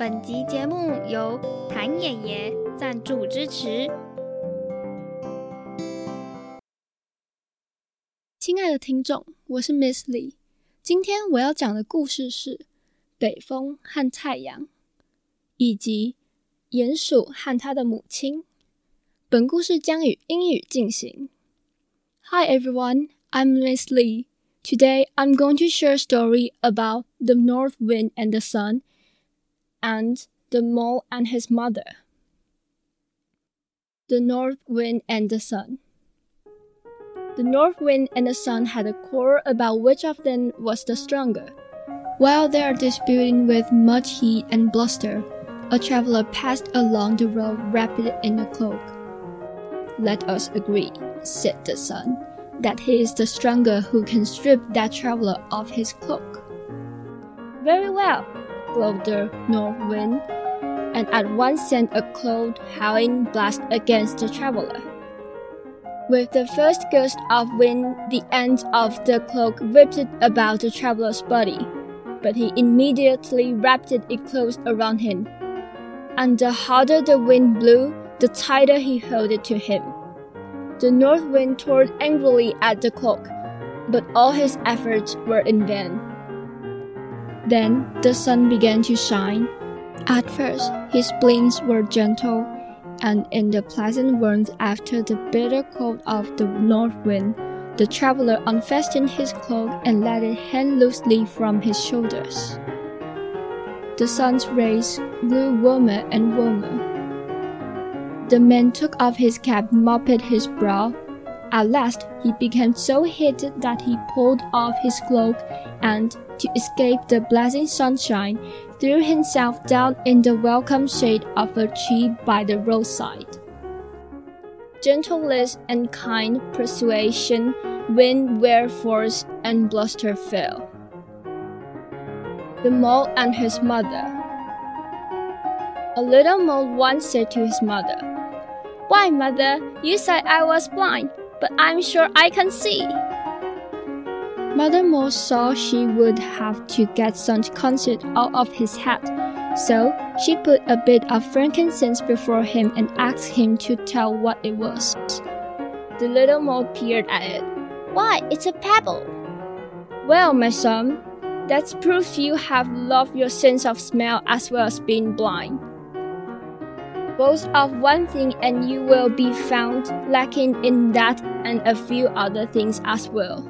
本集节目由谭爷爷赞助支持。亲爱的听众，我是 Miss Lee。今天我要讲的故事是《北风和太阳》，以及鼹鼠和他的母亲。本故事将以英语进行。Hi everyone, I'm Miss Lee. Today I'm going to share a story about the north wind and the sun and the mole and his mother. The North Wind and the Sun. The North Wind and the Sun had a quarrel about which of them was the stronger. While they are disputing with much heat and bluster, a traveler passed along the road wrapped in a cloak. Let us agree, said the Sun, that he is the stronger who can strip that traveler of his cloak. Very well, blowed the north wind, and at once sent a cold, howling blast against the traveler. With the first gust of wind, the end of the cloak whipped about the traveler's body, but he immediately wrapped it close around him. And the harder the wind blew, the tighter he held it to him. The north wind tore angrily at the cloak, but all his efforts were in vain. Then the sun began to shine. At first, his blinks were gentle, and in the pleasant warmth after the bitter cold of the north wind, the traveler unfastened his cloak and let it hang loosely from his shoulders. The sun's rays grew warmer and warmer. The man took off his cap, mopped his brow. At last, he became so heated that he pulled off his cloak and, to escape the blazing sunshine, threw himself down in the welcome shade of a tree by the roadside. Gentleness and kind persuasion win where force and bluster fail. The mole and his mother. A little mole once said to his mother, Why, mother, you said I was blind, but I'm sure I can see. Mother Mole saw she would have to get some conceit out of his head, so she put a bit of frankincense before him and asked him to tell what it was. The little mole peered at it. Why, it's a pebble. Well, my son, that's proof you have lost your sense of smell as well as being blind. Both of one thing, and you will be found lacking in that and a few other things as well.